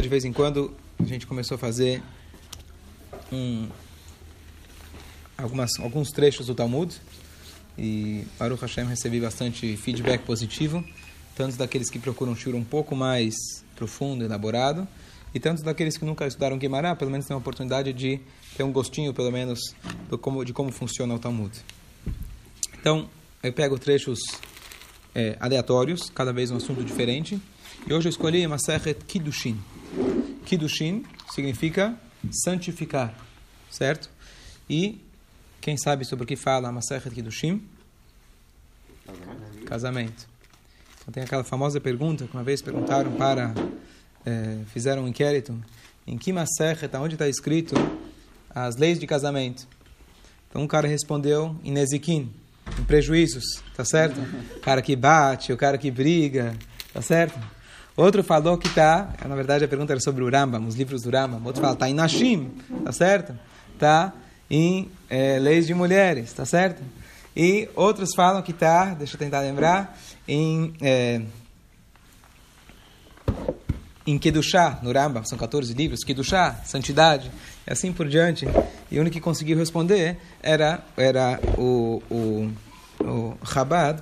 De vez em quando a gente começou a fazer um, algumas, alguns trechos do Talmud e Baruch Hashem recebi bastante feedback positivo, tanto daqueles que procuram shur um pouco mais profundo, elaborado, e tanto daqueles que nunca estudaram Guimarães, pelo menos tem uma oportunidade de ter um gostinho, pelo menos, do como, de como funciona o Talmud. Então, eu pego trechos é, aleatórios, cada vez um assunto diferente, e hoje eu escolhi Masechet Kiddushin. Kiddushin significa santificar, certo? E quem sabe sobre o que fala Masechet Kiddushin? Casamento. Casamento. Então tem aquela famosa pergunta que uma vez perguntaram para, é, fizeram um inquérito, em que Masechet, onde está escrito as leis de casamento? Então um cara respondeu em Nezikin, em prejuízos, tá certo? O cara que bate, o cara que briga, tá certo? Outro falou que está, na verdade a pergunta era sobre o Rambam, os livros do Rambam. Outro fala, está em Nashim, tá certo? Está em é, leis de mulheres, tá certo? E outros falam que está, deixa eu tentar lembrar, em, é, em Kedushá, no Rambam, são 14 livros, Kedushá, santidade, e assim por diante. E o único que conseguiu responder era, era o, o o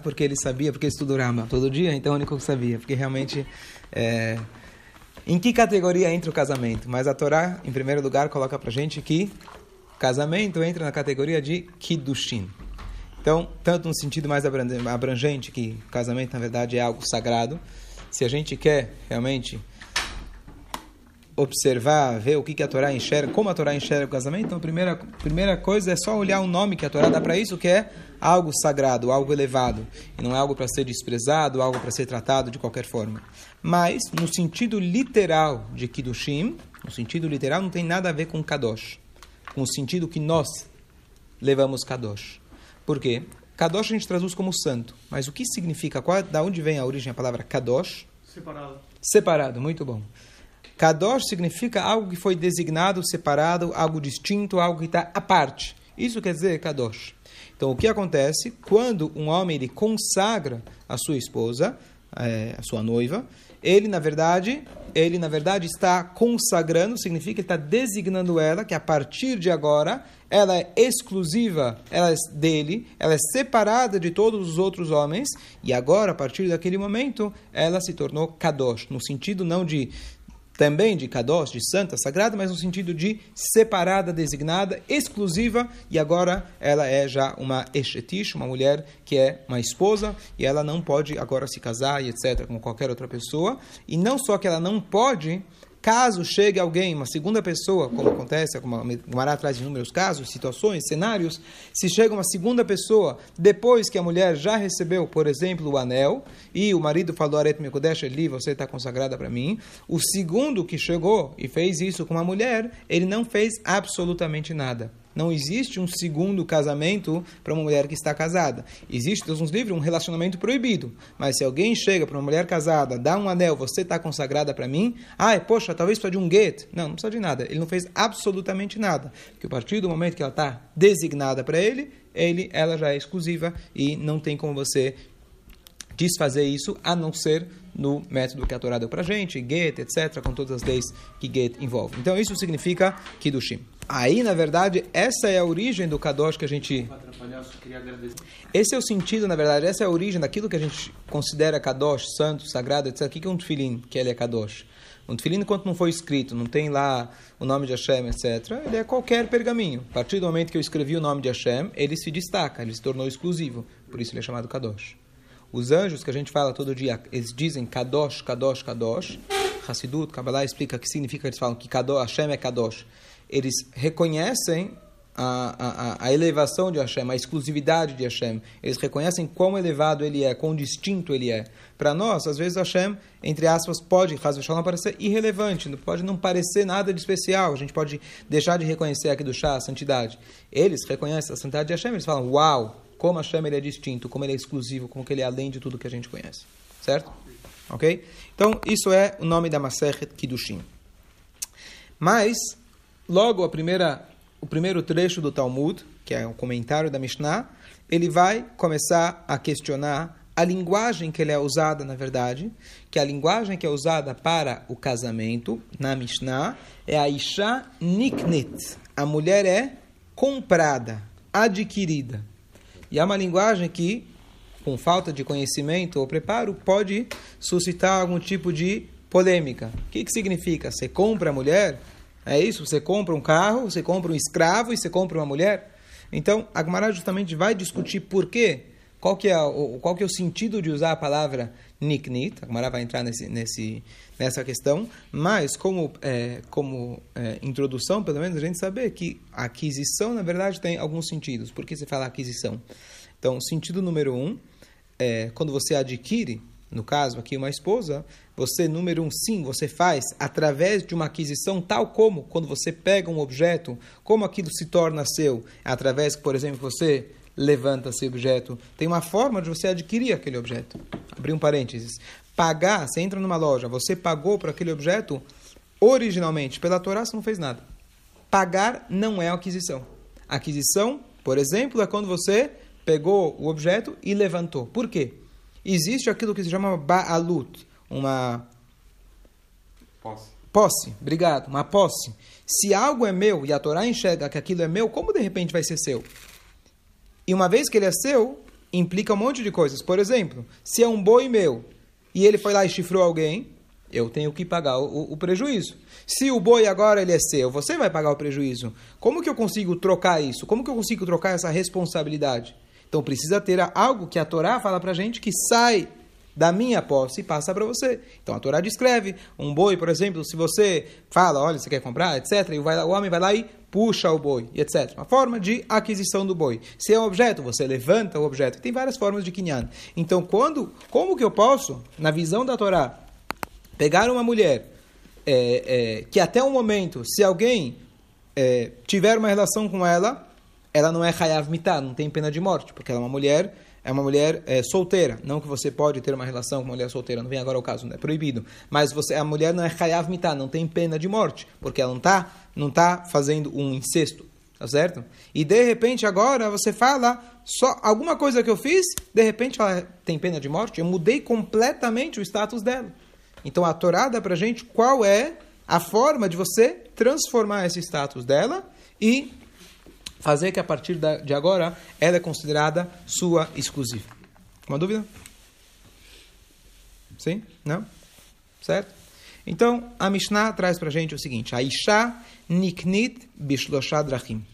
porque ele sabia, porque ele estudou Rambam todo dia, então é o único que sabia, porque realmente é, em que categoria entra o casamento? Mas a Torá, em primeiro lugar, coloca para gente que casamento entra na categoria de Kiddushin. Então, tanto no sentido mais abrangente, que casamento, na verdade, é algo sagrado, se a gente quer realmente observar, ver o que, que a Torá enxerga, como a Torá enxerga o casamento, então a primeira, primeira coisa é só olhar o nome que a Torá dá para isso, que é algo sagrado, algo elevado, e não é algo para ser desprezado, algo para ser tratado de qualquer forma. Mas, no sentido literal de Kiddushim, no sentido literal, não tem nada a ver com Kadosh, com o sentido que nós levamos Kadosh. Por quê? Kadosh a gente traduz como santo, mas o que significa, qual, da onde vem a origem a palavra Kadosh? Separado. Separado, muito bom. Kadosh significa algo que foi designado, separado, algo distinto, algo que está à parte. Isso quer dizer Kadosh. Então, o que acontece quando um homem ele consagra a sua esposa, é, a sua noiva, ele na verdade, ele na verdade está consagrando, significa que ele está designando ela que a partir de agora ela é exclusiva, ela é dele, ela é separada de todos os outros homens e agora a partir daquele momento ela se tornou kadosh, no sentido não de também de Kadosh, de santa, sagrada, mas no sentido de separada, designada, exclusiva, e agora ela é já uma Eshetish, uma mulher que é uma esposa, e ela não pode agora se casar e etc., como qualquer outra pessoa. E não só que ela não pode, Caso chegue alguém, uma segunda pessoa, como acontece, como a Mará traz inúmeros casos, situações, cenários, se chega uma segunda pessoa depois que a mulher já recebeu, por exemplo, o anel, e o marido falou, Aret Mekodesh Eli, você está consagrada para mim, o segundo que chegou e fez isso com a mulher, ele não fez absolutamente nada. Não existe um segundo casamento para uma mulher que está casada. Existe, Deus nos livre, um relacionamento proibido. Mas se alguém chega para uma mulher casada, dá um anel, você está consagrada para mim, ai, poxa, talvez precisa de um get. Não, não precisa de nada. Ele não fez absolutamente nada. Porque a partir do momento que ela está designada para ele, ele, ela já é exclusiva e não tem como você desfazer isso, a não ser no método que a Torá deu para gente, get, etc., com todas as leis que get envolve. Então, isso significa Kiddushim. Aí, na verdade, essa é a origem do Kadosh que a gente... Esse é o sentido, na verdade, essa é a origem daquilo que a gente considera Kadosh, santo, sagrado, etc. O que é um tefilim, que ele é Kadosh? Um tefilim, enquanto não foi escrito, não tem lá o nome de Hashem, etc., ele é qualquer pergaminho. A partir do momento que eu escrevi o nome de Hashem, ele se destaca, ele se tornou exclusivo. Por isso ele é chamado Kadosh. Os anjos que a gente fala todo dia, eles dizem Kadosh, Kadosh, Kadosh. Hassidut, Kabbalah explica o que significa, eles falam que Kadosh, Hashem é Kadosh. Eles reconhecem a, a, a, elevação de Hashem, a exclusividade de Hashem. Eles reconhecem quão elevado ele é, quão distinto ele é. Para nós, às vezes Hashem, entre aspas, pode, não parecer irrelevante, pode não parecer nada de especial. A gente pode deixar de reconhecer aqui do chá a santidade. Eles reconhecem a santidade de Hashem, eles falam, uau, como Hashem ele é distinto, como ele é exclusivo, como ele é além de tudo que a gente conhece. Certo? Ok? Então, isso é o nome da Masechet Kiddushin. Mas, logo a primeira, o primeiro trecho do Talmud, que é o comentário da Mishnah, ele vai começar a questionar a linguagem que ele é usada, na verdade, que a linguagem que é usada para o casamento, na Mishnah, é a Isha Niknit. A mulher é comprada, adquirida. E é uma linguagem que, com falta de conhecimento ou preparo, pode suscitar algum tipo de polêmica. O que, que significa? Você compra a mulher? É isso? Você compra um carro, você compra um escravo e você compra uma mulher? Então, a Gemara justamente vai discutir por quê, qual que, é o, qual que é o sentido de usar a palavra niknit, a Gemara vai entrar nesse, nesse, nessa questão, mas como, é, como é, introdução, pelo menos, a gente saber que aquisição, na verdade, tem alguns sentidos. Por que você fala aquisição? Então, sentido número um, é, quando você adquire, no caso aqui uma esposa, você, número um, sim, você faz através de uma aquisição, tal como quando você pega um objeto, como aquilo se torna seu, através, por exemplo, você levanta esse objeto. Tem uma forma de você adquirir aquele objeto. Abrir um parênteses. Pagar, você entra numa loja, você pagou por aquele objeto, originalmente, pela Torá você não fez nada. Pagar não é aquisição. Aquisição, por exemplo, é quando você pegou o objeto e levantou. Por quê? Existe aquilo que se chama ba'alut, uma posse. Posse, obrigado, uma posse. Se algo é meu e a Torá enxerga que aquilo é meu, como de repente vai ser seu? E uma vez que ele é seu, implica um monte de coisas. Por exemplo, se é um boi meu e ele foi lá e chifrou alguém, eu tenho que pagar o, o, prejuízo. Se o boi agora ele é seu, você vai pagar o prejuízo. Como que eu consigo trocar isso? Como que eu consigo trocar essa responsabilidade? Então precisa ter algo que a Torá fala para gente que sai da minha posse e passa para você. Então a Torá descreve um boi, por exemplo, se você fala, olha, você quer comprar, etc., e o homem vai lá e puxa o boi, etc. Uma forma de aquisição do boi. Se é um objeto, você levanta o objeto. Tem várias formas de quinyan. Então, quando, como que eu posso, na visão da Torá, pegar uma mulher é, é, que até o momento, se alguém é, tiver uma relação com ela, ela não é hayav mitah, não tem pena de morte, porque ela é uma mulher é uma mulher é, solteira. Não que você pode ter uma relação com uma mulher solteira, não vem agora o caso, não é proibido. Mas você, a mulher não é hayav mitah, não tem pena de morte, porque ela não está não tá fazendo um incesto, tá certo? E de repente agora você fala, só alguma coisa que eu fiz, de repente ela tem pena de morte, eu mudei completamente o status dela. Então a Torá dá pra gente qual é a forma de você transformar esse status dela e fazer que a partir de agora ela é considerada sua exclusiva. Uma dúvida? Sim? Não? Certo? Então, a Mishnah traz para a gente o seguinte: Aisha niknit bishloshad drachim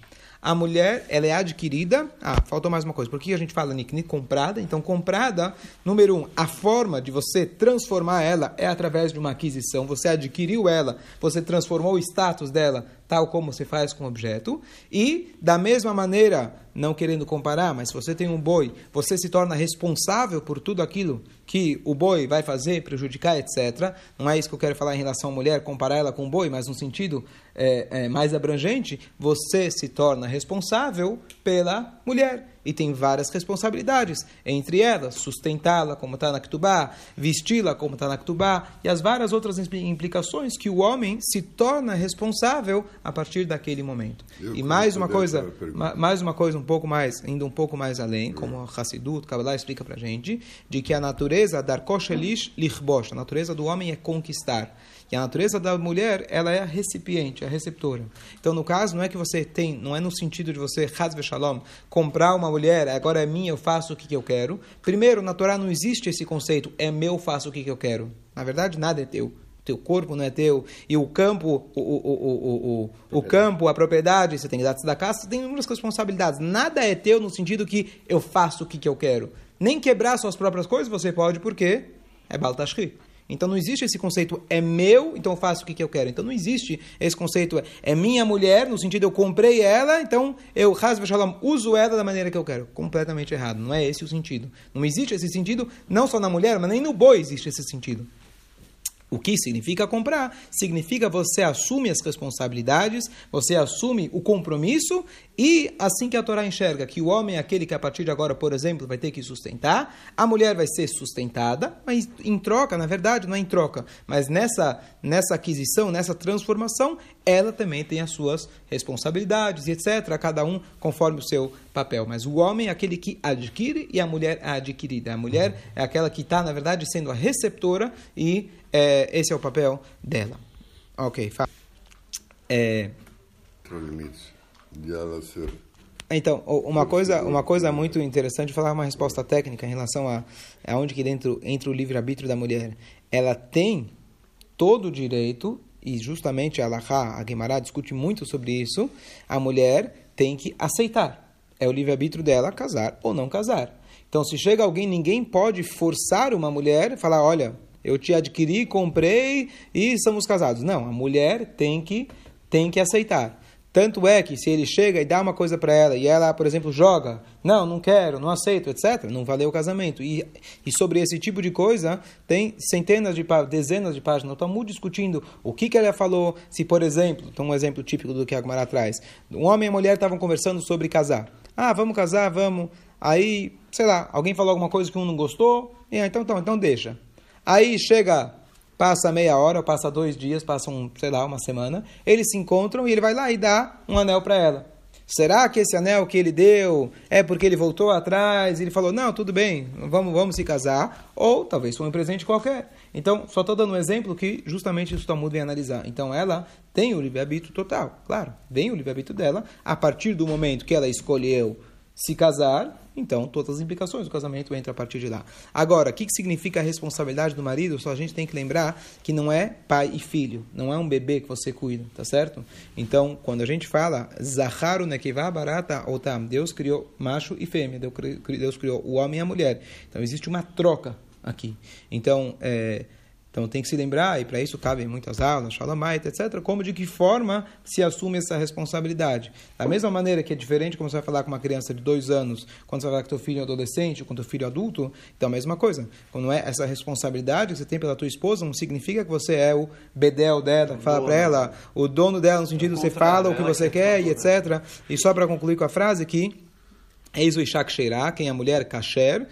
a mulher ela é adquirida. Ah, faltou mais uma coisa. Por que a gente fala nikni? Comprada. Então, comprada, número um, a forma de você transformar ela é através de uma aquisição. Você adquiriu ela, você transformou o status dela tal como se faz com objeto. E, da mesma maneira, não querendo comparar, mas se você tem um boi, você se torna responsável por tudo aquilo que o boi vai fazer, prejudicar, etc. Não é isso que eu quero falar em relação à mulher, comparar ela com o boi, mas no sentido é, é, mais abrangente, você se torna responsável pela mulher e tem várias responsabilidades, entre elas sustentá-la como está na Ktubá, vesti-la como está na Ktubá e as várias outras implicações que o homem se torna responsável a partir daquele momento. Eu e mais uma coisa, mais uma coisa um pouco mais, indo um pouco mais além, como o Hassidut, Kabbalah explica para gente, de que a natureza dar koshelish lichbosh, a natureza do homem é conquistar. E a natureza da mulher, ela é a recipiente, a receptora. Então, no caso, não é que você tem, não é no sentido de você, Hazve Shalom, comprar uma mulher, agora é minha, eu faço o que, que eu quero. Primeiro, na Torá não existe esse conceito, é meu, faço o que, que eu quero. Na verdade, nada é teu teu corpo não é teu, e o campo, o, o, o, o, o, campo, a propriedade, você tem que dar da casa, você tem inúmeras responsabilidades. Nada é teu no sentido que eu faço o que, que eu quero. Nem quebrar suas próprias coisas você pode, porque é Baltashri. Então não existe esse conceito é meu, então eu faço o que, que eu quero. Então não existe esse conceito é minha mulher, no sentido eu comprei ela, então eu shalom, uso ela da maneira que eu quero. Completamente errado. Não é esse o sentido. Não existe esse sentido, não só na mulher, mas nem no boi existe esse sentido. O que significa comprar? Significa você assume as responsabilidades, você assume o compromisso e assim que a Torá enxerga que o homem é aquele que a partir de agora, por exemplo, vai ter que sustentar, a mulher vai ser sustentada, mas em troca, na verdade, não é em troca, mas nessa, nessa aquisição, nessa transformação, ela também tem as suas responsabilidades, etc., cada um conforme o seu papel. Mas o homem é aquele que adquire e a mulher é adquirida. A mulher é aquela que está, na verdade, sendo a receptora e é, esse é o papel dela. Ok, fala. É... de ela ser então, uma coisa, uma coisa muito interessante, falar uma resposta técnica em relação a, onde que dentro entra o livre-arbítrio da mulher. Ela tem todo o direito, e justamente a Alaha, a Guimarães discute muito sobre isso, a mulher tem que aceitar. É o livre-arbítrio dela casar ou não casar. Então, se chega alguém, ninguém pode forçar uma mulher e falar, olha, eu te adquiri, comprei e somos casados. Não, a mulher tem que, tem que aceitar. Tanto é que se ele chega e dá uma coisa para ela e ela, por exemplo, joga, não, não quero, não aceito, etc., não valeu o casamento. E, e sobre esse tipo de coisa, tem centenas de dezenas de páginas. Estamos muito discutindo o que, que ela falou. Se, por exemplo, então um exemplo típico do que a Gumara traz: um homem e a mulher estavam conversando sobre casar. Ah, vamos casar, vamos. Aí, sei lá, alguém falou alguma coisa que um não gostou, e ah, então, então, então deixa. Aí chega Passa meia hora, passa dois dias, passa, um, sei lá, uma semana. Eles se encontram e ele vai lá e dá um anel para ela. Será que esse anel que ele deu é porque ele voltou atrás ele falou, não, tudo bem, vamos, vamos se casar? Ou talvez foi um presente qualquer. Então, só estou dando um exemplo que justamente isso Talmud vem analisar. Então, ela tem o livre-arbítrio total, claro, vem o livre-arbítrio dela a partir do momento que ela escolheu se casar, então todas as implicações do casamento entram a partir de lá. Agora, o que, que significa a responsabilidade do marido? Só a gente tem que lembrar que não é pai e filho, não é um bebê que você cuida, tá certo? Então, quando a gente fala Zaharu Nekevá Barata Otam, Deus criou macho e fêmea, Deus criou o homem e a mulher. Então, existe uma troca aqui. Então, é, então tem que se lembrar, e para isso cabem muitas aulas, Shalomait, etc., como de que forma se assume essa responsabilidade. Da mesma maneira que é diferente como você vai falar com uma criança de dois anos, quando você vai falar com teu filho adolescente ou com teu filho adulto, então a mesma coisa. Quando é essa responsabilidade que você tem pela tua esposa, não significa que você é o bedel dela, que fala para ela, o dono dela, no sentido você fala o que você quer e etc. E só para concluir com a frase aqui, Eis o Ishak Sheirah, quem é a mulher kasher,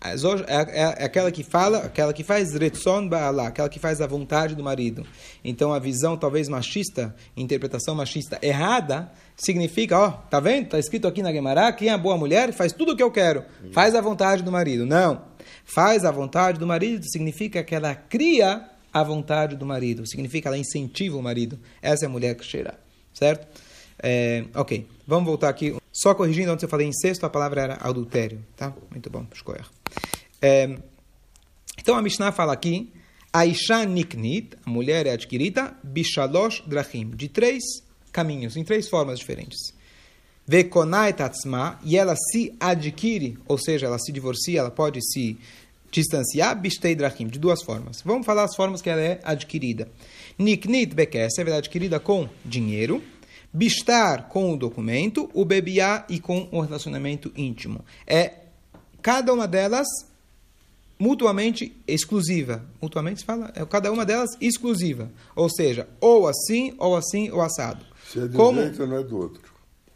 é, é, é, aquela que fala, aquela que faz retzon ba'ala, aquela que faz a vontade do marido. Então a visão talvez machista, interpretação machista errada, significa, ó, tá vendo? Tá escrito aqui na Gemara, quem é boa mulher faz tudo o que eu quero, faz a vontade do marido. Não. Faz a vontade do marido significa que ela cria a vontade do marido, significa que ela incentiva o marido. Essa é a mulher que cheira, certo? É, ok, vamos voltar aqui. Só corrigindo, onde eu falei incesto, a palavra era adultério, tá? Muito bom, escolher. É, então a Mishnah fala aqui, Aisha Niknit, a mulher é adquirida, Bishalosh Drachim, de três caminhos, em três formas diferentes. Vekonai Tatsma, e ela se adquire, ou seja, ela se divorcia, ela pode se distanciar, Bishtei Drachim, de duas formas. Vamos falar as formas que ela é adquirida. Niknit Bekes, ela é adquirida com dinheiro, Bistar com o documento, o bebiá e com o relacionamento íntimo. É cada uma delas mutuamente exclusiva. Mutuamente se fala, é cada uma delas exclusiva. Ou seja, ou assim, ou assim, ou assado. Se é de Como, jeito, não é do outro.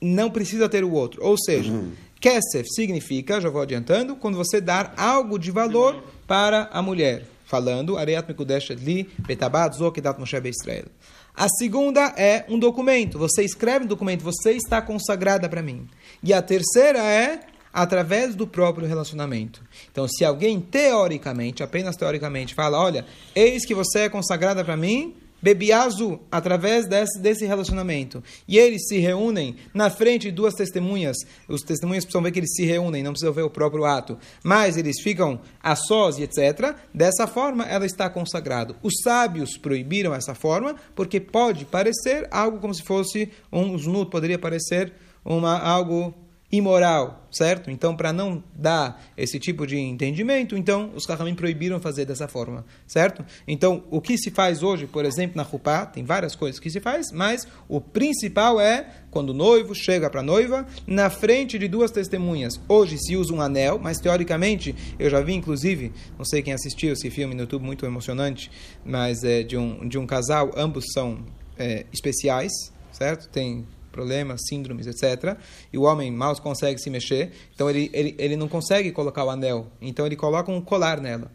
Não precisa ter o outro. Ou seja, uhum. kesef significa, já vou adiantando, quando você dar algo de valor para a mulher. Falando, Areat Mekudesh Li, Betabat, Zokidat Moshe Israel. A segunda é um documento. Você escreve um documento, você está consagrada para mim. E a terceira é através do próprio relacionamento. Então, se alguém teoricamente, apenas teoricamente, fala: Olha, eis que você é consagrada para mim, Bebiazu, através desse, desse relacionamento. E eles se reúnem na frente de duas testemunhas. Os testemunhas precisam ver que eles se reúnem, não precisam ver o próprio ato. Mas eles ficam a sós e etc. Dessa forma, ela está consagrada. Os sábios proibiram essa forma, porque pode parecer algo como se fosse um znut, poderia parecer uma, algo imoral, certo? Então, para não dar esse tipo de entendimento, então os Rahamim proibiram fazer dessa forma, certo? Então, o que se faz hoje, por exemplo, na Rupá, tem várias coisas que se faz, mas o principal é quando o noivo chega para a noiva, na frente de duas testemunhas. Hoje se usa um anel, mas teoricamente, eu já vi inclusive, não sei quem assistiu esse filme no YouTube, muito emocionante, mas é de um, de um casal, ambos são é, especiais, certo? Tem problemas, síndromes, etc. E o homem mal consegue se mexer, então ele, ele, ele não consegue colocar o anel, então ele coloca um colar nela.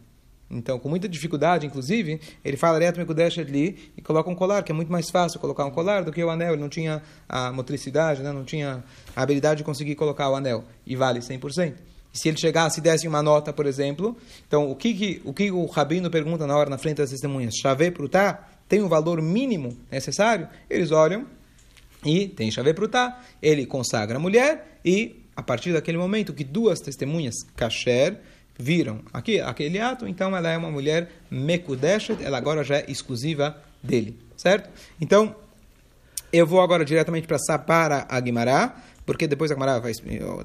Então, com muita dificuldade, inclusive, ele fala ali e coloca um colar, que é muito mais fácil colocar um colar do que o anel. Ele não tinha a motricidade, né? não tinha a habilidade de conseguir colocar o anel. E vale 100%. E se ele chegasse e desse uma nota, por exemplo, então o que, que, o, que o rabino pergunta na hora na frente das testemunhas? Chave prutá tem o valor mínimo necessário? Eles olham e tem chave prutá. Ele consagra a mulher e, a partir daquele momento que duas testemunhas kasher viram aqui, aquele ato, então ela é uma mulher mekudeshet, ela agora já é exclusiva dele, certo? Então, eu vou agora diretamente para a Guimará, porque depois a Guimará vai,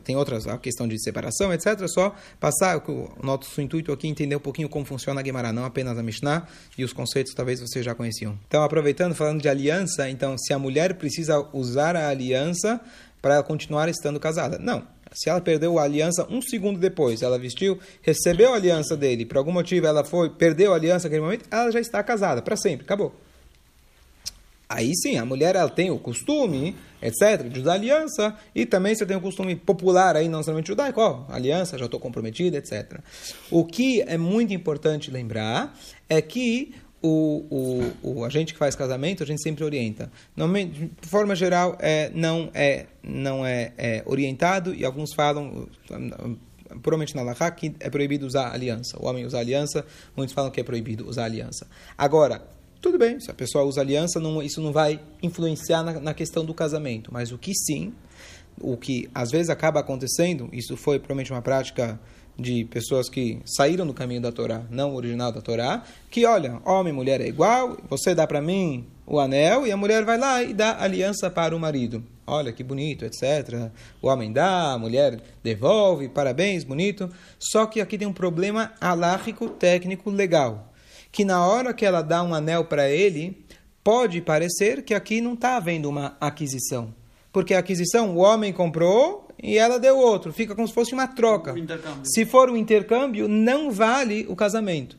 tem outras, a questão de separação, etc. Só passar, o nosso intuito aqui entender um pouquinho como funciona a Guimará, não apenas a Mishnah, e os conceitos talvez vocês já conheciam. Então, aproveitando, falando de aliança, então, se a mulher precisa usar a aliança para continuar estando casada. Não, se ela perdeu a aliança um segundo depois, ela vestiu, recebeu a aliança dele, por algum motivo ela foi, perdeu a aliança naquele momento, ela já está casada para sempre, acabou. Aí sim, a mulher ela tem o costume, etc., de usar aliança, e também você tem o costume popular aí, não somente judaico, ó, aliança, já estou comprometida, etc. O que é muito importante lembrar é que o, o, o, a gente que faz casamento, a gente sempre orienta. de forma geral, é, não, é, não é, é orientado, e alguns falam, provavelmente na Laha, que é proibido usar aliança. O homem usa aliança, muitos falam que é proibido usar aliança. Agora, tudo bem, se a pessoa usa aliança, não, isso não vai influenciar na, na questão do casamento. Mas o que sim, o que às vezes acaba acontecendo, isso foi provavelmente uma prática de pessoas que saíram do caminho da Torá, não original da Torá, que olha, homem e mulher é igual, você dá para mim o anel e a mulher vai lá e dá aliança para o marido. Olha que bonito, etc. O homem dá, a mulher devolve, parabéns, bonito. Só que aqui tem um problema alárrico, técnico, legal. Que na hora que ela dá um anel para ele, pode parecer que aqui não está havendo uma aquisição. Porque a aquisição, o homem comprou, e ela deu outro. Fica como se fosse uma troca. Se for um intercâmbio, não vale o casamento.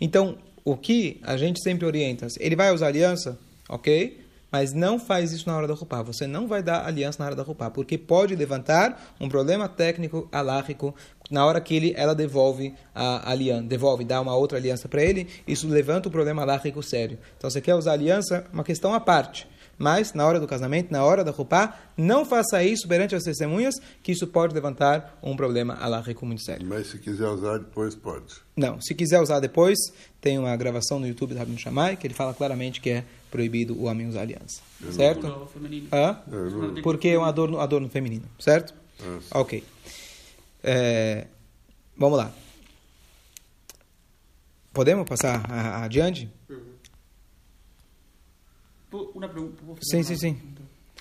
Então, o que a gente sempre orienta, ele vai usar aliança, ok? Mas não faz isso na hora da roupa. Você não vai dar aliança na hora da roupa, porque pode levantar um problema técnico alárrico na hora que ele, ela devolve a aliança, devolve, dá uma outra aliança para ele, isso levanta um problema alárrico sério. Então, você quer usar aliança, uma questão à parte. Mas, na hora do casamento, na hora da rupá, não faça isso perante as testemunhas, que isso pode levantar um problema alárrico muito sério. Mas se quiser usar depois, pode. Não, se quiser usar depois, tem uma gravação no YouTube do Rabino Shammai, que ele fala claramente que é proibido o homem usar aliança. Eu certo? Hã? Porque é um adorno, adorno feminino, certo? Ah, ok. É, vamos lá. Podemos passar adiante? Uhum. Uma pergunta. Sim, sim, sim.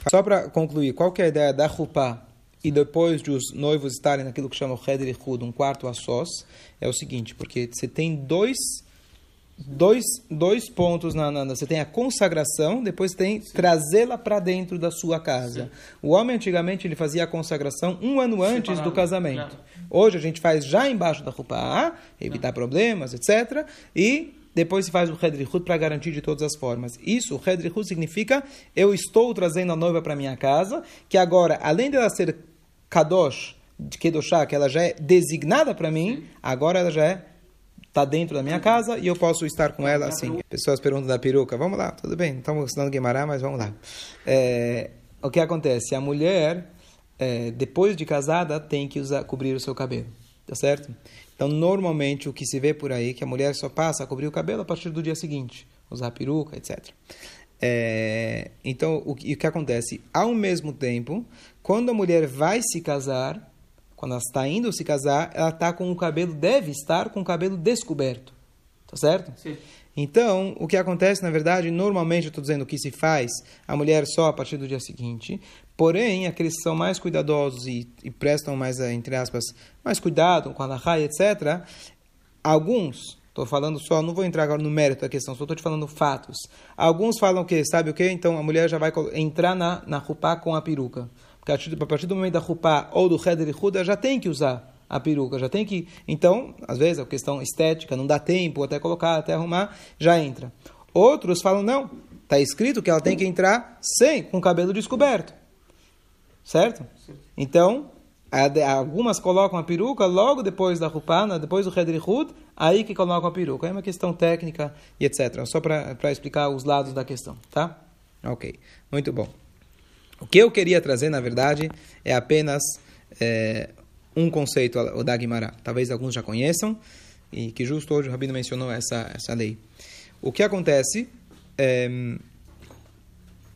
Só para concluir, qual que é a ideia da Rupá e depois de os noivos estarem naquilo que chama o Heder Hud, um quarto a sós, é o seguinte, porque você tem dois dois, dois pontos na, na, você tem a consagração depois tem trazê-la para dentro da sua casa Sim. o homem antigamente ele fazia a consagração um ano antes Separado, do casamento claro. hoje a gente faz já embaixo da roupa evitar problemas etc e depois se faz o Hedrihut para garantir de todas as formas. Isso, Hedrihut significa eu estou trazendo a noiva para minha casa, que agora, além dela ser Kadosh, de Kedoshá, que ela já é designada para mim, agora ela já é está dentro da minha casa e eu posso estar com ela assim. Pessoas perguntam da peruca. Vamos lá, tudo bem, estamos estudando Guimarães, mas vamos lá. É, o que acontece? A mulher, é, depois de casada, tem que usar, cobrir o seu cabelo. Tá certo? Então, normalmente, o que se vê por aí é que a mulher só passa a cobrir o cabelo a partir do dia seguinte, usar peruca, etc. É, então, o que, o que acontece? Ao mesmo tempo, quando a mulher vai se casar, quando ela está indo se casar, ela está com o cabelo, deve estar com o cabelo descoberto. Tá certo? Sim. Então, o que acontece, na verdade, normalmente, eu estou dizendo que se faz a mulher só a partir do dia seguinte, porém, aqueles que são mais cuidadosos e, e prestam mais, eh, entre aspas, mais cuidado com a raia, etc., alguns, estou falando só, não vou entrar agora no mérito da questão, só estou te falando fatos. Alguns falam que, sabe o que? Então, a mulher já vai entrar na, na rupá com a peruca. Porque a partir do momento da rupá ou do heder e já tem que usar a peruca, já tem que. Então, às vezes, a questão estética, não dá tempo até colocar, até arrumar, já entra. Outros falam, não, está escrito que ela tem que entrar sem, com o cabelo descoberto. Certo? Então, Algumas colocam a peruca logo depois da rupana, depois do Hedrihut, aí que colocam a peruca. É uma questão técnica e etc. Só para explicar os lados da questão, tá? Ok, muito bom. O que eu queria trazer, na verdade, é apenas é, um conceito, o da. Talvez alguns já conheçam, e que justo hoje o Rabino mencionou essa, essa lei. O que acontece, é,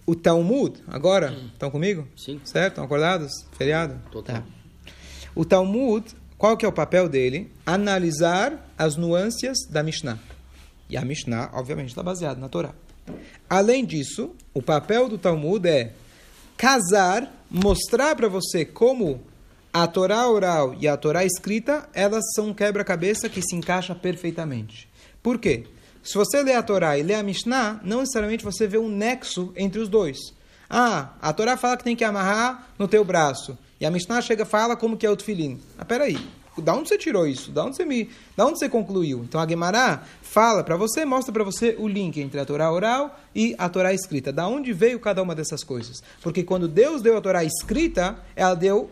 o Talmud, agora, estão comigo? Sim. Certo? Estão acordados? Feriado? Total. Tá. O Talmud, qual que é o papel dele? Analisar as nuances da Mishnah. E a Mishnah, obviamente, está baseada na Torá. Além disso, o papel do Talmud é casar, mostrar para você como a Torá oral e a Torá escrita, elas são um quebra-cabeça que se encaixa perfeitamente. Por quê? Se você lê a Torá e lê a Mishnah, não necessariamente você vê um nexo entre os dois. Ah, a Torá fala que tem que amarrar no teu braço. E a Mishnah chega fala como que é o tefilim. Ah, peraí, da onde você tirou isso? Da onde você me, da onde você concluiu? Então a Gemara fala para você, mostra para você o link entre a Torá oral e a Torá escrita. Da onde veio cada uma dessas coisas? Porque quando Deus deu a Torá escrita, ela deu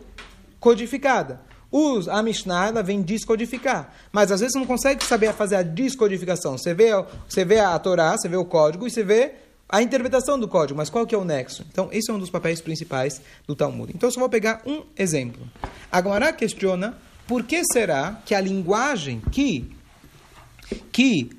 codificada. Os, a Mishnah ela vem descodificar. Mas às vezes você não consegue saber fazer a descodificação. Você vê, você vê a Torá, você vê o código e você vê a interpretação do código, mas qual que é o nexo? Então, esse é um dos papéis principais do Talmud. Então, eu só vou pegar um exemplo. A questiona por que será que a linguagem que, que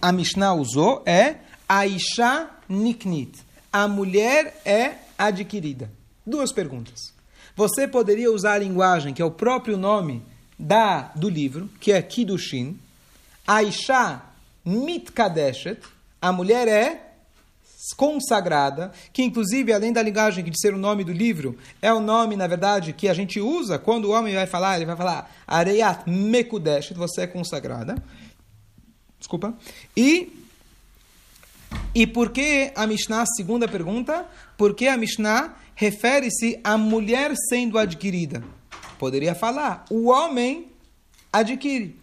a Mishnah usou é Aisha Niknit. A mulher é adquirida. Duas perguntas. Você poderia usar a linguagem que é o próprio nome da, do livro, que é Kiddushin. Aisha Mitkadeshet. A mulher é consagrada, que inclusive, além da linguagem de ser o nome do livro, é o nome, na verdade, que a gente usa quando o homem vai falar, ele vai falar Areyat Mekudesh, você é consagrada. Desculpa. E, e por que a Mishnah, segunda pergunta, por que a Mishnah refere-se à mulher sendo adquirida? Poderia falar, o homem adquire.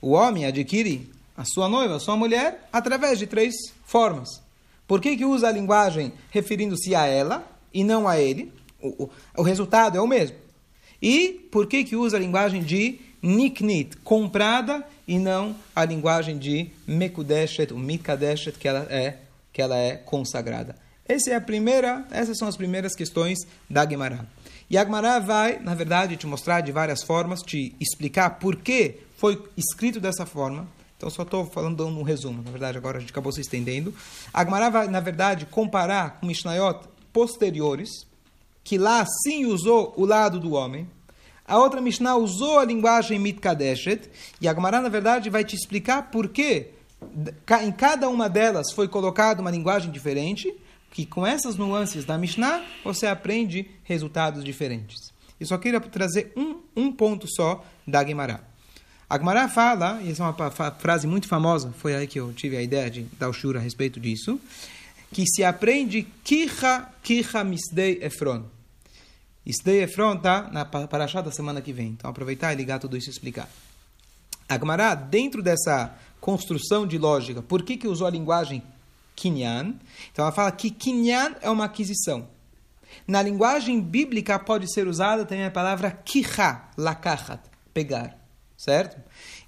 O homem adquire a sua noiva, a sua mulher, através de três formas. Por que, que usa a linguagem referindo-se a ela e não a ele? O, o, o, resultado é o mesmo. E por que, que usa a linguagem de niknit, comprada, e não a linguagem de mekudeshet, o mikadeshet, que ela é, que ela é consagrada? Essa é a primeira, essas são as primeiras questões da Gemara. E a Gemara vai, na verdade, te mostrar de várias formas, te explicar por que foi escrito dessa forma, então, só estou falando dando um resumo. Na verdade, agora a gente acabou se estendendo. A Gemara vai, na verdade, comparar com Mishnayot posteriores, que lá sim usou o lado do homem. A outra Mishnah usou a linguagem mitkadeshet. E a Gemara, na verdade, vai te explicar por que em cada uma delas foi colocada uma linguagem diferente, que com essas nuances da Mishnah você aprende resultados diferentes. E só queria trazer um, um ponto só da Gemara. A Gemara fala, e essa é uma frase muito famosa, foi aí que eu tive a ideia de dar o shura a respeito disso, que se aprende Kicha, Kicha Misdei Efron. Misdei Efron está na paraxá da semana que vem. Então, aproveitar e ligar tudo isso e explicar. A Gemara, dentro dessa construção de lógica, por que, que usou a linguagem Kinyan? Então, ela fala que Kinyan é uma aquisição. Na linguagem bíblica pode ser usada também a palavra Kicha, lakachat, pegar certo?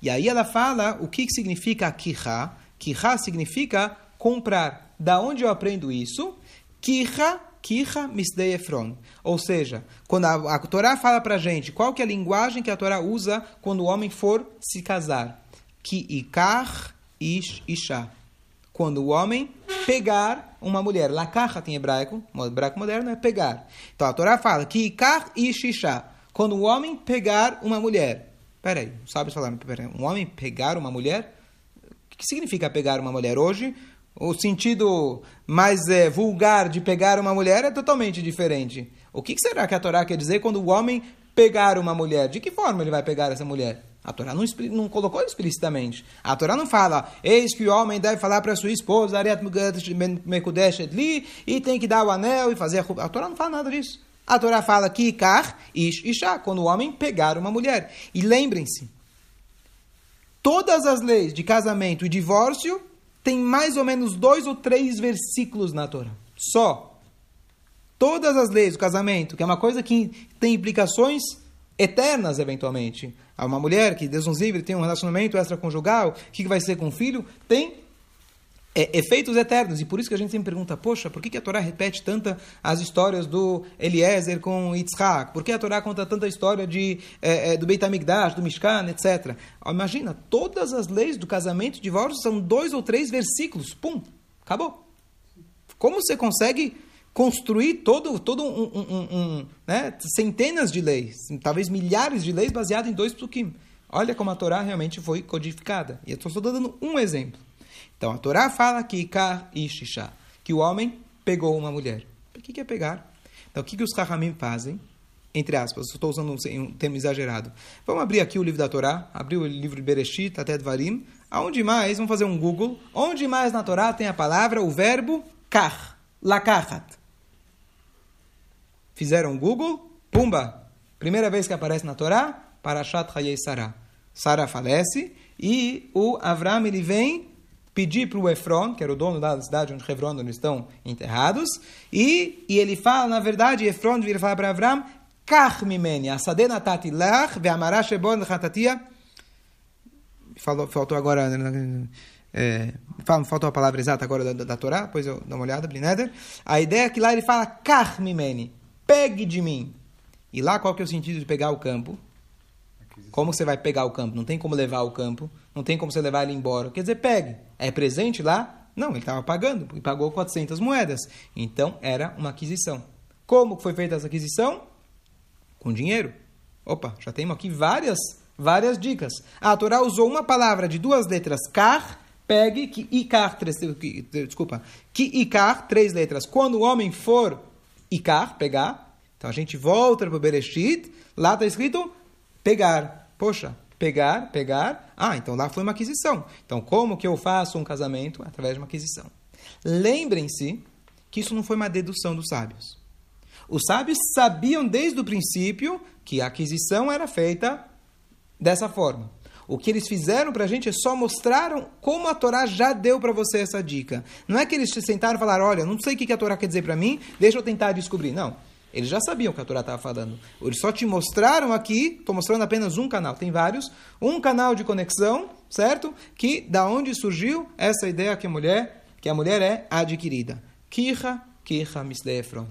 E aí ela fala o que significa kiha. Kiha significa comprar. Da onde eu aprendo isso? Kiha, kiha misdei efron. Ou seja, quando a, a Torá fala para gente qual que é a linguagem que a Torá usa quando o homem for se casar. Ki ikar ish isha. Quando o homem pegar uma mulher. Lakacha tem hebraico, hebraico moderno é pegar. Então a Torá fala que ikar ish isha. Quando o homem pegar uma mulher. Peraí, sábios falaram, peraí, um homem pegar uma mulher? O que significa pegar uma mulher hoje? O sentido mais é, vulgar de pegar uma mulher é totalmente diferente. O que será que a Torá quer dizer quando o homem pegar uma mulher? De que forma ele vai pegar essa mulher? A Torá não, não colocou explicitamente. A Torá não fala, eis que o homem deve falar para sua esposa, e tem que dar o anel e fazer a... A Torá não fala nada disso. A Torá fala que Ikar, Ish, Isha, quando o homem pegar uma mulher. E lembrem-se, todas as leis de casamento e divórcio têm mais ou menos dois ou três versículos na Torá. Só. Todas as leis do casamento, que é uma coisa que tem implicações eternas, eventualmente. Uma mulher que, Deus nos livre, tem um relacionamento extraconjugal, o que vai ser com o filho? Tem é, efeitos eternos. E por isso que a gente sempre pergunta, poxa, por que, que a Torá repete tanta as histórias do Eliezer com Yitzhak? Por que a Torá conta tanta história de, é, é, do Beit HaMikdash, do Mishkan, etc.? Imagina, todas as leis do casamento e divórcio são dois ou três versículos. Pum, acabou. Como você consegue construir todo, todo um, um, um, né, centenas de leis, talvez milhares de leis baseadas em dois psukim? Olha como a Torá realmente foi codificada. E eu estou só dando um exemplo. Então a Torá fala que Shisha, que o homem pegou uma mulher. O que é pegar? Então o que, que os Rahamim fazem? Entre aspas, estou usando um termo exagerado. Vamos abrir aqui o livro da Torá, abrir o livro de Bereshit, até Dvarim. Aonde mais? Vamos fazer um Google. Onde mais na Torá tem a palavra, o verbo kar, lakachat? Fizeram um Google, pumba! Primeira vez que aparece na Torá, Parashat Hayei Sarah. Sara falece e o Avram ele vem pedir para o Efron, que era o dono da cidade onde Hebron onde estão enterrados, e, e ele fala, na verdade, Efron vira falar para Avram, Kach mimeni, asadeh natati lach, ve'amara shebon lechatatia, faltou, faltou agora, é, faltou a palavra exata agora da, da, da Torá, depois eu dou uma olhada, Blineder. A ideia é que lá ele fala, Kach mimeni, pegue de mim. E lá qual que é o sentido de pegar o campo? Como você vai pegar o campo? Não tem como levar o campo, não tem como você levar ele embora. Quer dizer, pegue. É presente lá? Não, ele estava pagando, e pagou 400 moedas. Então, era uma aquisição. Como foi feita essa aquisição? Com dinheiro. Opa, já temos aqui várias, várias dicas. A Torá usou uma palavra de duas letras, kar, pegue, que ikar, três, desculpa, que ikar, três letras. Quando o homem for ikar, pegar, então a gente volta para o Bereshit, lá está escrito pegar. Poxa, pegar, pegar. Ah, então lá foi uma aquisição. Então, como que eu faço um casamento? Através de uma aquisição. Lembrem-se que isso não foi uma dedução dos sábios. Os sábios sabiam desde o princípio que a aquisição era feita dessa forma. O que eles fizeram para a gente é só mostraram como a Torá já deu para você essa dica. Não é que eles se sentaram e falaram, olha, não sei o que a Torá quer dizer para mim, deixa eu tentar descobrir. Não. Eles já sabiam o que a Torá estava falando. Eles só te mostraram aqui, estou mostrando apenas um canal, tem vários, um canal de conexão, certo? Que da onde surgiu essa ideia que a mulher, que a mulher é adquirida. Kicha, kicha misdefron.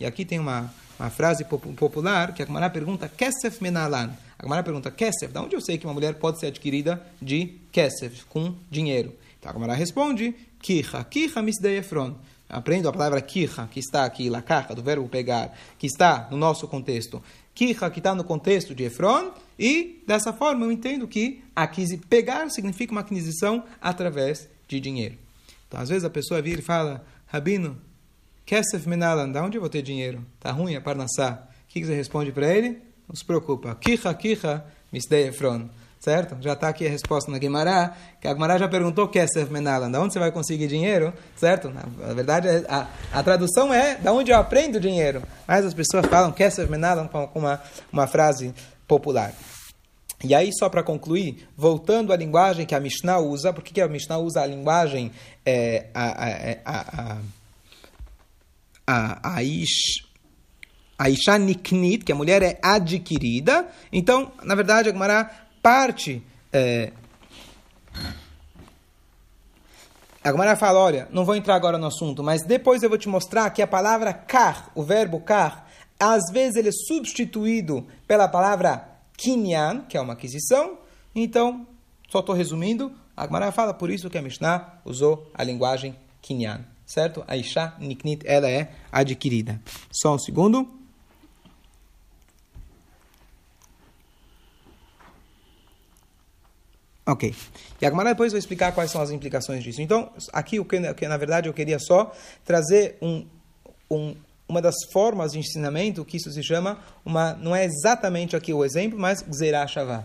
E aqui tem uma, uma frase popular que a Gemara pergunta, Kesef menalan. A Gemara pergunta, Kesef, da onde eu sei que uma mulher pode ser adquirida de Kesef, com dinheiro? Então a Gemara responde, Kicha, kicha misdefron aprendo a palavra kiha, que está aqui, lakacha, do verbo pegar, que está no nosso contexto. Kiha, que está no contexto de Efron, e dessa forma eu entendo que aquisi, pegar significa uma aquisição através de dinheiro. Então, às vezes a pessoa vira e fala, Rabino, Kesef Menalan, da onde eu vou ter dinheiro? Está ruim a Parnassá. O que, você responde para ele? Não se preocupa. Kiha, kiha, misdei Efron certo? Já está aqui a resposta na Guimará, que a Guimará já perguntou que é Sef Menalan, de onde você vai conseguir dinheiro, certo? Na verdade, a, a tradução é de onde eu aprendo dinheiro, mas as pessoas falam que é Sef Menalan com uma, uma frase popular. E aí, só para concluir, voltando à linguagem que a Mishnah usa, por que a Mishnah usa a linguagem é, a, a, a, a, a Ish, a Isha Niknit, que a mulher é adquirida. Então, na verdade, a Gemara parte. É... A Gemara fala: olha, não vou entrar agora no assunto, mas depois eu vou te mostrar que a palavra kar, o verbo kar, às vezes ele é substituído pela palavra kinyan, que é uma aquisição. Então, só estou resumindo. A Gemara fala por isso que a Mishnah usou a linguagem kinyan, certo? A Isha Niknit, ela é adquirida. Só um segundo. Ok. E agora depois vou explicar quais são as implicações disso. Então, aqui o que, que na verdade eu queria só trazer um, um, uma das formas de ensinamento que isso se chama uma não é exatamente aqui o exemplo, mas Gzerah Shavá.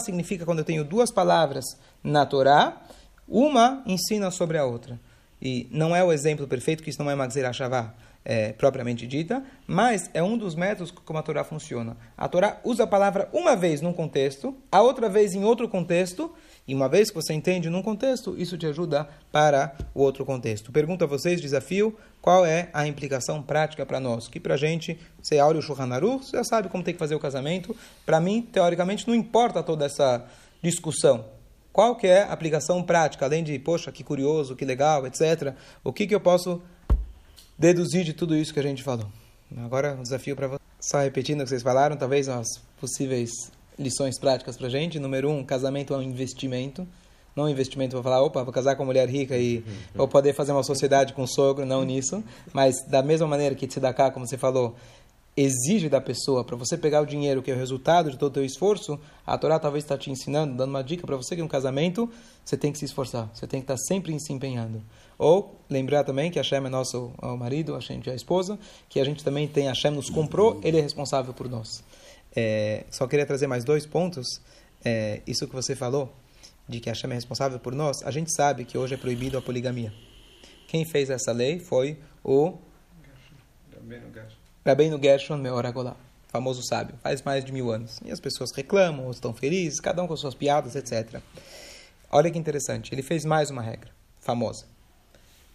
Significa quando eu tenho duas palavras na Torá, uma ensina sobre a outra. E não é o exemplo perfeito que isso não é uma Gzerah Shavá é, propriamente dita, mas é um dos métodos como a Torá funciona. A Torá usa a palavra uma vez num contexto, a outra vez em outro contexto, E uma vez que você entende num contexto, isso te ajuda para o outro contexto. Pergunto a vocês, desafio, qual é a implicação prática para nós? Que para a gente, você abre o Shulchan você já sabe como tem que fazer o casamento. Para mim, teoricamente, não importa toda essa discussão. Qual que é a aplicação prática, além de, poxa, que curioso, que legal, etc. O que, que eu posso deduzir de tudo isso que a gente falou? Agora, um desafio para vocês. Só repetindo o que vocês falaram, talvez as possíveis lições práticas para gente. Número um, casamento é um investimento. Não um investimento para falar, opa, vou casar com uma mulher rica e vou poder fazer uma sociedade com o sogro, não nisso. Mas da mesma maneira que cá, como você falou, exige da pessoa para você pegar o dinheiro que é o resultado de todo o teu esforço, a Torá talvez está te ensinando, dando uma dica para você que no casamento você tem que se esforçar, você tem que estar tá sempre se empenhando. Ou lembrar também que Hashem é nosso é o marido, Hashem é a esposa, que a gente também tem, Hashem nos comprou, ele é responsável por nós. É, só queria trazer mais dois pontos. É, isso que você falou, de que Hashem é responsável por nós, a gente sabe que hoje é proibido a poligamia. Quem fez essa lei foi o Rabbeinu Gershon Meoragolá, famoso sábio, faz mais de mil anos. E as pessoas reclamam, estão felizes, cada um com suas piadas, etc. Olha que interessante, ele fez mais uma regra famosa,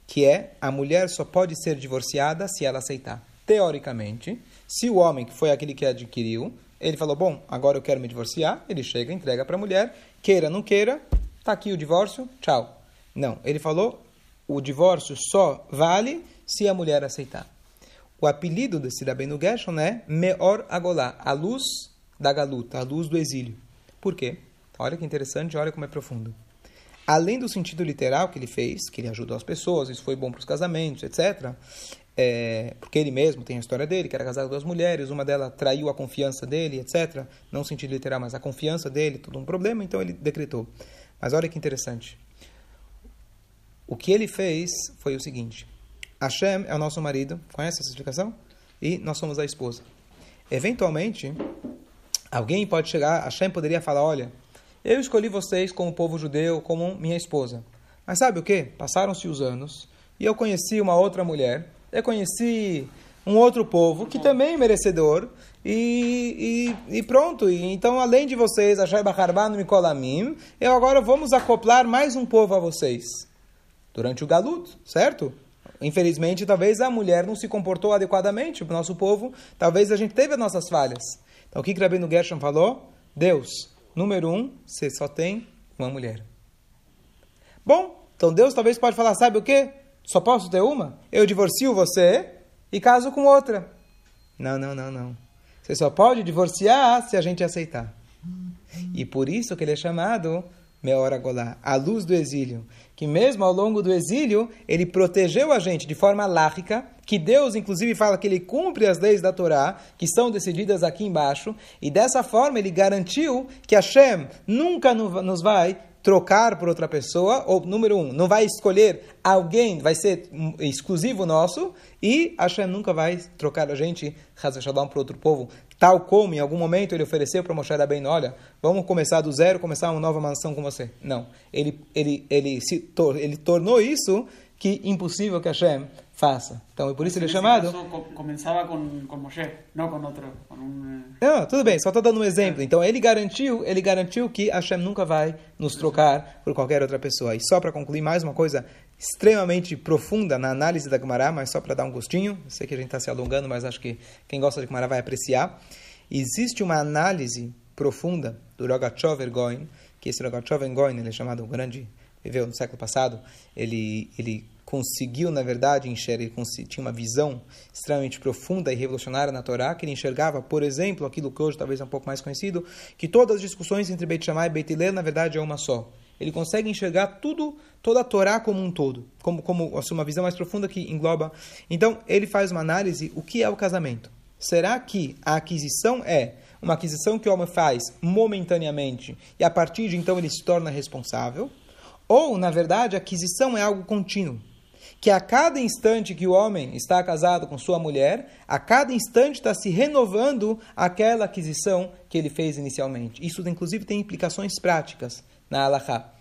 que é a mulher só pode ser divorciada se ela aceitar. Teoricamente, se o homem, que foi aquele que adquiriu, ele falou: Bom, agora eu quero me divorciar. Ele chega, entrega para a mulher, queira, não queira, está aqui o divórcio, tchau. Não, ele falou: o divórcio só vale se a mulher aceitar. O apelido desse Rabbeinu Gershon é Meor Agolá, a luz da galuta, a luz do exílio. Por quê? Olha que interessante, olha como é profundo. Além do sentido literal que ele fez, que ele ajudou as pessoas, isso foi bom para os casamentos, etc., é, porque ele mesmo tem a história dele, que era casado com duas mulheres, uma delas traiu a confiança dele, etc. Não no sentido literal, mas a confiança dele, tudo um problema, então ele decretou. Mas olha que interessante. O que ele fez foi o seguinte: Hashem é o nosso marido, conhece essa explicação? E nós somos a esposa. Eventualmente, alguém pode chegar, Hashem poderia falar: Olha, eu escolhi vocês como povo judeu, como minha esposa. Mas sabe o que? Passaram-se os anos e eu conheci uma outra mulher eu conheci um outro povo que também é merecedor e, e, e pronto. E, então, além de vocês, Ashai Bacharban Mikolamim, eu agora vamos acoplar mais um povo a vocês. Durante o Galut, certo? Infelizmente, talvez a mulher não se comportou adequadamente, o nosso povo, talvez a gente teve as nossas falhas. Então, o que Rabino Gershon falou? Deus, número um, você só tem uma mulher. Bom, então Deus talvez pode falar, sabe o quê? Só posso ter uma? Eu divorcio você e caso com outra. Não, não, não, não. Você só pode divorciar se a gente aceitar. E por isso que ele é chamado Meora Golá, a luz do exílio. Que mesmo ao longo do exílio, ele protegeu a gente de forma lárgica, que Deus inclusive fala que ele cumpre as leis da Torá, que são decididas aqui embaixo, e dessa forma ele garantiu que Hashem nunca nos vai trocar por outra pessoa, ou número um, não vai escolher alguém, vai ser exclusivo nosso, e Hashem nunca vai trocar a gente, Shalom, para outro povo, tal como em algum momento ele ofereceu para Moshe Rabbeinu, olha, vamos começar do zero, começar uma nova mansão com você. Não, ele, ele, ele, se, ele tornou isso que impossível que Hashem faça. Então, e por isso ele é chamado... Caso, começava com, com Moshe, não com outro... Com um... Não, tudo bem, só estou dando um exemplo. Então, ele garantiu, ele garantiu que Hashem nunca vai nos trocar por qualquer outra pessoa. E só para concluir, mais uma coisa extremamente profunda na análise da Gemara, mas só para dar um gostinho. sei que a gente está se alongando, mas acho que quem gosta de Gemara vai apreciar. Existe uma análise profunda do Rogachov Ergoin, que esse Rogachov Ergoin, ele é chamado um grande viveu no século passado, ele, ele conseguiu, na verdade, enxergar, tinha uma visão extremamente profunda e revolucionária na Torá, que ele enxergava, por exemplo, aquilo que hoje talvez é um pouco mais conhecido, que todas as discussões entre Beit Shammai e Beit Hillel, na verdade, é uma só. Ele consegue enxergar tudo, toda a Torá como um todo, como, como assim, uma visão mais profunda que engloba. Então, ele faz uma análise, o que é o casamento? Será que a aquisição é uma aquisição que o homem faz momentaneamente e a partir de então ele se torna responsável? Ou, na verdade, a aquisição é algo contínuo. Que a cada instante que o homem está casado com sua mulher, a cada instante está se renovando aquela aquisição que ele fez inicialmente. Isso, inclusive, tem implicações práticas na Allahá.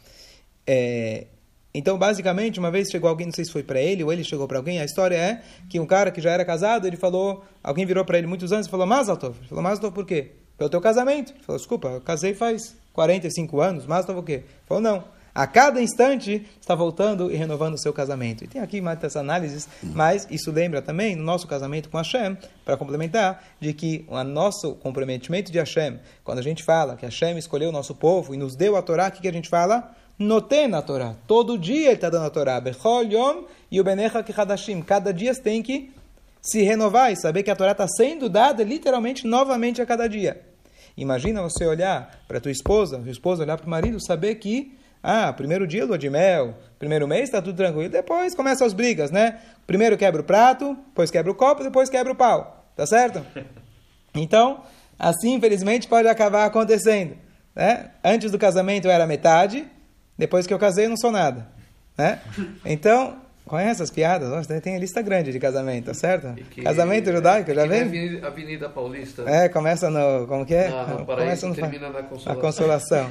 É, então, basicamente, uma vez chegou alguém, não sei se foi para ele ou ele chegou para alguém, a história é que um cara que já era casado, ele falou, alguém virou para ele muitos anos e falou, Mazaltov. Ele falou, Mazaltov por quê? pelo teu casamento. Ele falou, desculpa, eu casei faz 45 anos, estava o quê? Ele falou, não. A cada instante está voltando e renovando o seu casamento. E tem aqui mais essas análises, mas isso lembra também no nosso casamento com Hashem, para complementar, de que o nosso comprometimento de Hashem, quando a gente fala que Hashem escolheu o nosso povo e nos deu a Torá, o que, que a gente fala? Noten na Torá. Todo dia ele está dando a Torá. Bechol yom e o benecha. Cada dia você tem que se renovar e saber que a Torá está sendo dada literalmente novamente a cada dia. Imagina você olhar para tua esposa, tua esposa olhar para o marido, saber que ah, primeiro dia lua de mel, primeiro mês está tudo tranquilo, depois começam as brigas, né? Primeiro quebra o prato, depois quebra o copo, depois quebra o pau, tá certo? Então, assim infelizmente pode acabar acontecendo, né? Antes do casamento era metade, depois que eu casei eu não sou nada, né? Então, Conhece as piadas? Nossa, tem a lista grande de casamento, tá certo? Que, casamento judaico, já vem? Avenida, Avenida Paulista. É, começa no. Como que é? Na, no começa no, termina na consolação. Na consolação.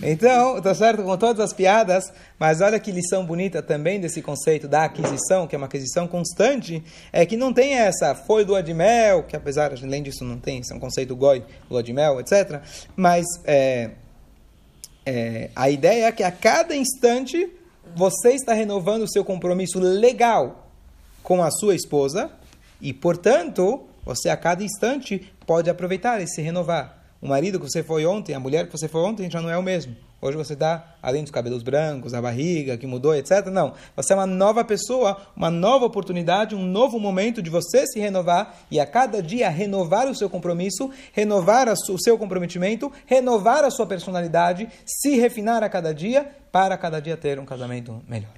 Então, tá certo? Com todas as piadas, mas olha que lição bonita também desse conceito da aquisição, que é uma aquisição constante, é que não tem essa foi lua de mel, que apesar, além disso, não tem, isso é um conceito goi, lua de mel, etc. Mas é, é, a ideia é que a cada instante você está renovando o seu compromisso legal com a sua esposa e, portanto, você a cada instante pode aproveitar e se renovar. O marido que você foi ontem, a mulher que você foi ontem já não é o mesmo. Hoje você está, além dos cabelos brancos, a barriga que mudou, etc. Não. Você é uma nova pessoa, uma nova oportunidade, um novo momento de você se renovar e a cada dia renovar o seu compromisso, renovar o seu comprometimento, renovar a sua personalidade, se refinar a cada dia para cada dia ter um casamento melhor.